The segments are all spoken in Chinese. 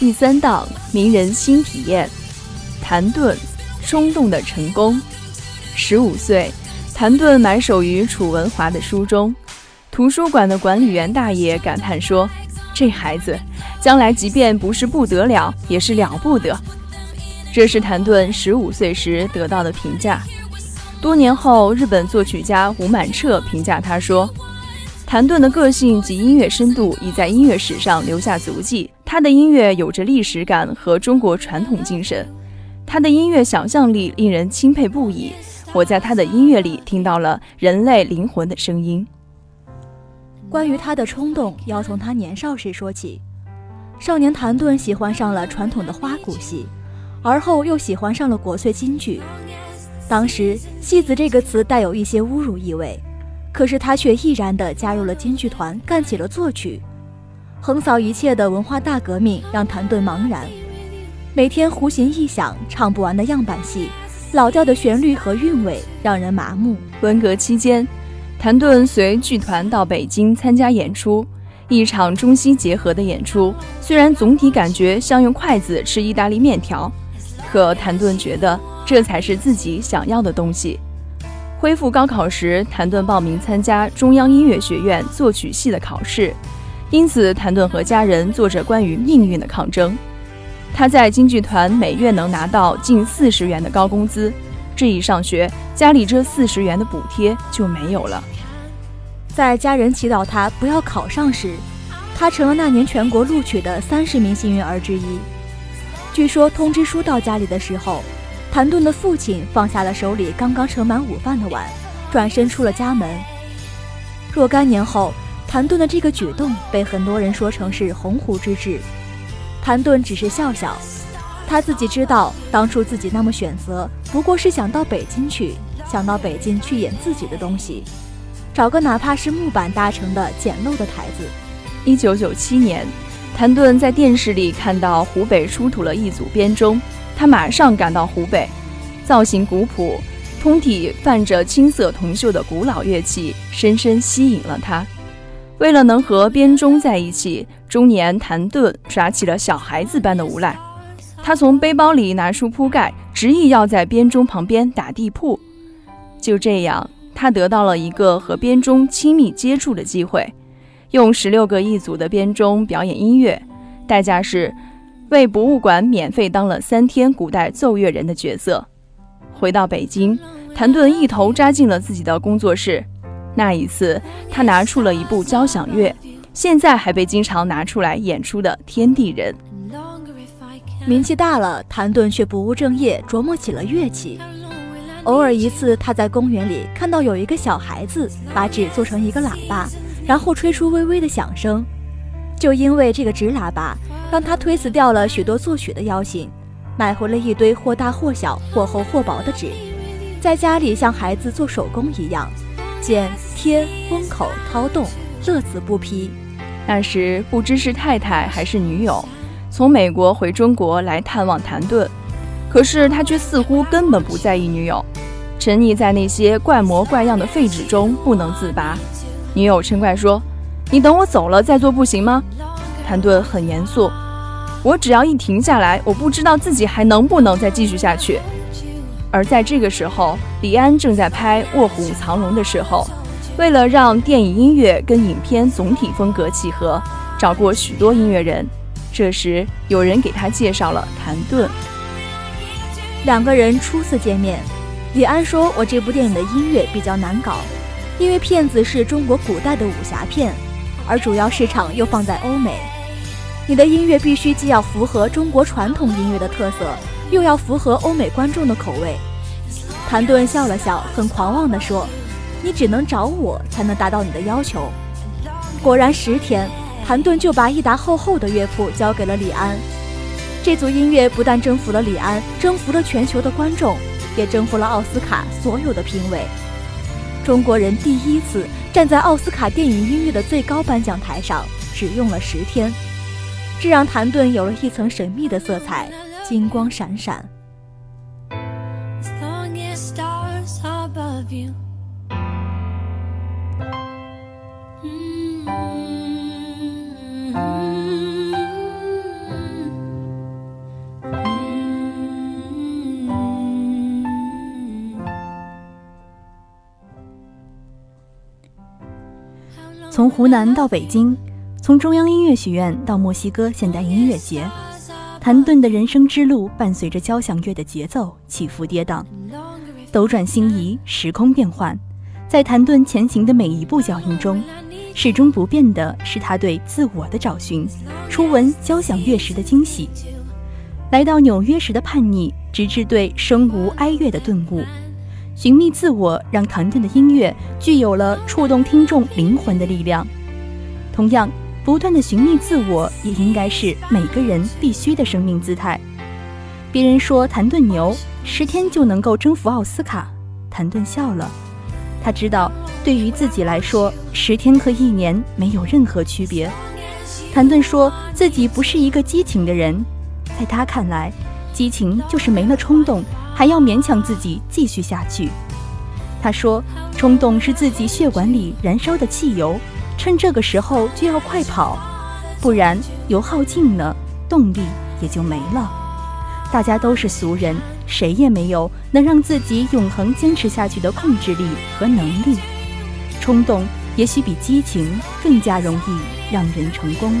第三档名人新体验，谭盾冲动的成功。十五岁，谭盾埋首于楚文华的书中，图书馆的管理员大爷感叹说：“这孩子将来即便不是不得了，也是了不得。”这是谭盾十五岁时得到的评价。多年后，日本作曲家吴满彻评价他说：“谭盾的个性及音乐深度已在音乐史上留下足迹。他的音乐有着历史感和中国传统精神，他的音乐想象力令人钦佩不已。我在他的音乐里听到了人类灵魂的声音。”关于他的冲动，要从他年少时说起。少年谭盾喜欢上了传统的花鼓戏。而后又喜欢上了国粹京剧，当时“戏子”这个词带有一些侮辱意味，可是他却毅然地加入了京剧团，干起了作曲。横扫一切的文化大革命让谭盾茫然，每天胡琴一响，唱不完的样板戏，老调的旋律和韵味让人麻木。文革期间，谭盾随剧团到北京参加演出，一场中西结合的演出，虽然总体感觉像用筷子吃意大利面条。可谭盾觉得这才是自己想要的东西。恢复高考时，谭盾报名参加中央音乐学院作曲系的考试，因此谭盾和家人做着关于命运的抗争。他在京剧团每月能拿到近四十元的高工资，这一上学，家里这四十元的补贴就没有了。在家人祈祷他不要考上时，他成了那年全国录取的三十名幸运儿之一。据说通知书到家里的时候，谭盾的父亲放下了手里刚刚盛满午饭的碗，转身出了家门。若干年后，谭盾的这个举动被很多人说成是鸿鹄之志。谭盾只是笑笑，他自己知道，当初自己那么选择，不过是想到北京去，想到北京去演自己的东西，找个哪怕是木板搭成的简陋的台子。一九九七年。谭盾在电视里看到湖北出土了一组编钟，他马上赶到湖北。造型古朴、通体泛着青色铜锈的古老乐器，深深吸引了他。为了能和编钟在一起，中年谭盾耍起了小孩子般的无赖。他从背包里拿出铺盖，执意要在编钟旁边打地铺。就这样，他得到了一个和编钟亲密接触的机会。用十六个一组的编钟表演音乐，代价是为博物馆免费当了三天古代奏乐人的角色。回到北京，谭盾一头扎进了自己的工作室。那一次，他拿出了一部交响乐，现在还被经常拿出来演出的《天地人》。名气大了，谭盾却不务正业，琢磨起了乐器。偶尔一次，他在公园里看到有一个小孩子把纸做成一个喇叭。然后吹出微微的响声，就因为这个纸喇叭，让他推辞掉了许多作曲的邀请，买回了一堆或大或小、或厚或薄的纸，在家里像孩子做手工一样，剪、贴、封口、掏洞，乐此不疲。那时不知是太太还是女友，从美国回中国来探望谭盾，可是他却似乎根本不在意女友，沉溺在那些怪模怪样的废纸中不能自拔。女友嗔怪说：“你等我走了再做不行吗？”谭盾很严肃：“我只要一停下来，我不知道自己还能不能再继续下去。”而在这个时候，李安正在拍《卧虎藏龙》的时候，为了让电影音乐跟影片总体风格契合，找过许多音乐人。这时，有人给他介绍了谭盾。两个人初次见面，李安说：“我这部电影的音乐比较难搞。”因为片子是中国古代的武侠片，而主要市场又放在欧美，你的音乐必须既要符合中国传统音乐的特色，又要符合欧美观众的口味。谭盾笑了笑，很狂妄地说：“你只能找我才能达到你的要求。”果然，十天，谭盾就把一沓厚厚的乐谱交给了李安。这组音乐不但征服了李安，征服了全球的观众，也征服了奥斯卡所有的评委。中国人第一次站在奥斯卡电影音乐的最高颁奖台上，只用了十天，这让谭盾有了一层神秘的色彩，金光闪闪。从湖南到北京，从中央音乐学院到墨西哥现代音乐节。谭盾的人生之路伴随着交响乐的节奏起伏跌宕，斗转星移，时空变换。在谭盾前行的每一步脚印中，始终不变的是他对自我的找寻。初闻交响乐时的惊喜，来到纽约时的叛逆，直至对生无哀乐的顿悟。寻觅自我，让谭盾的音乐具有了触动听众灵魂的力量。同样，不断的寻觅自我，也应该是每个人必须的生命姿态。别人说谭盾牛，十天就能够征服奥斯卡。谭盾笑了，他知道，对于自己来说，十天和一年没有任何区别。谭盾说自己不是一个激情的人，在他看来，激情就是没了冲动。还要勉强自己继续下去。他说：“冲动是自己血管里燃烧的汽油，趁这个时候就要快跑，不然油耗尽了，动力也就没了。”大家都是俗人，谁也没有能让自己永恒坚持下去的控制力和能力。冲动也许比激情更加容易让人成功。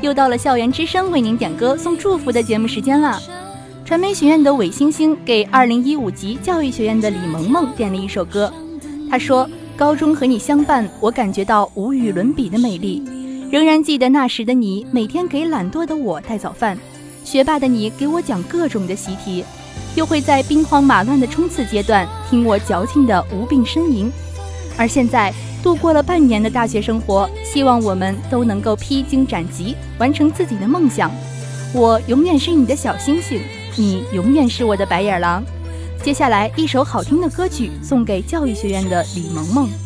又到了校园之声为您点歌送祝福的节目时间了。传媒学院的韦星星给二零一五级教育学院的李萌萌点了一首歌，他说：“高中和你相伴，我感觉到无与伦比的美丽。仍然记得那时的你，每天给懒惰的我带早饭，学霸的你给我讲各种的习题，又会在兵荒马乱的冲刺阶段听我矫情的无病呻吟。而现在。”度过了半年的大学生活，希望我们都能够披荆斩棘，完成自己的梦想。我永远是你的小星星，你永远是我的白眼狼。接下来一首好听的歌曲送给教育学院的李萌萌。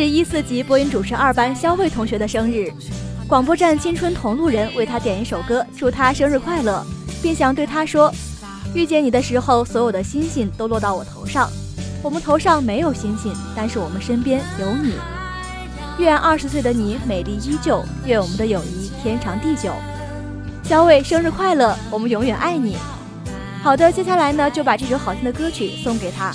是一四级播音主持二班肖卫同学的生日，广播站青春同路人为他点一首歌，祝他生日快乐，并想对他说：遇见你的时候，所有的星星都落到我头上。我们头上没有星星，但是我们身边有你。愿二十岁的你美丽依旧，愿我们的友谊天长地久。肖伟生日快乐，我们永远爱你。好的，接下来呢，就把这首好听的歌曲送给他。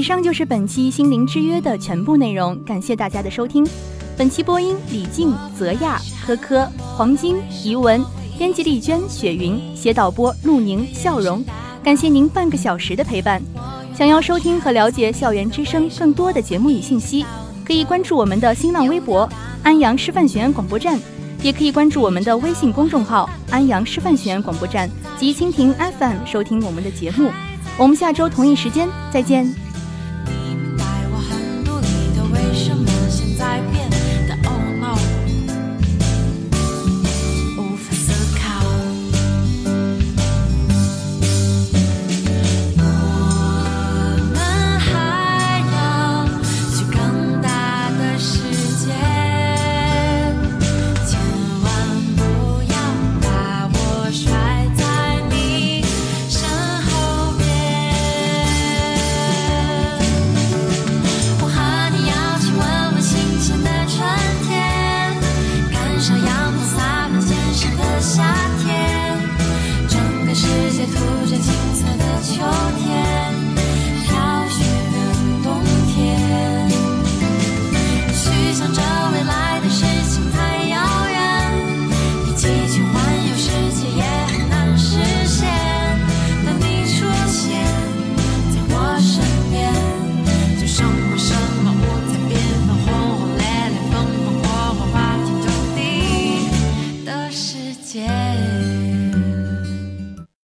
以上就是本期《心灵之约》的全部内容，感谢大家的收听。本期播音：李静、泽亚、科科、黄金、怡文，编辑：丽娟、雪云，写导播：陆宁、笑容。感谢您半个小时的陪伴。想要收听和了解校园之声更多的节目与信息，可以关注我们的新浪微博“安阳师范学院广播站”，也可以关注我们的微信公众号“安阳师范学院广播站”及蜻蜓 FM 收听我们的节目。我们下周同一时间再见。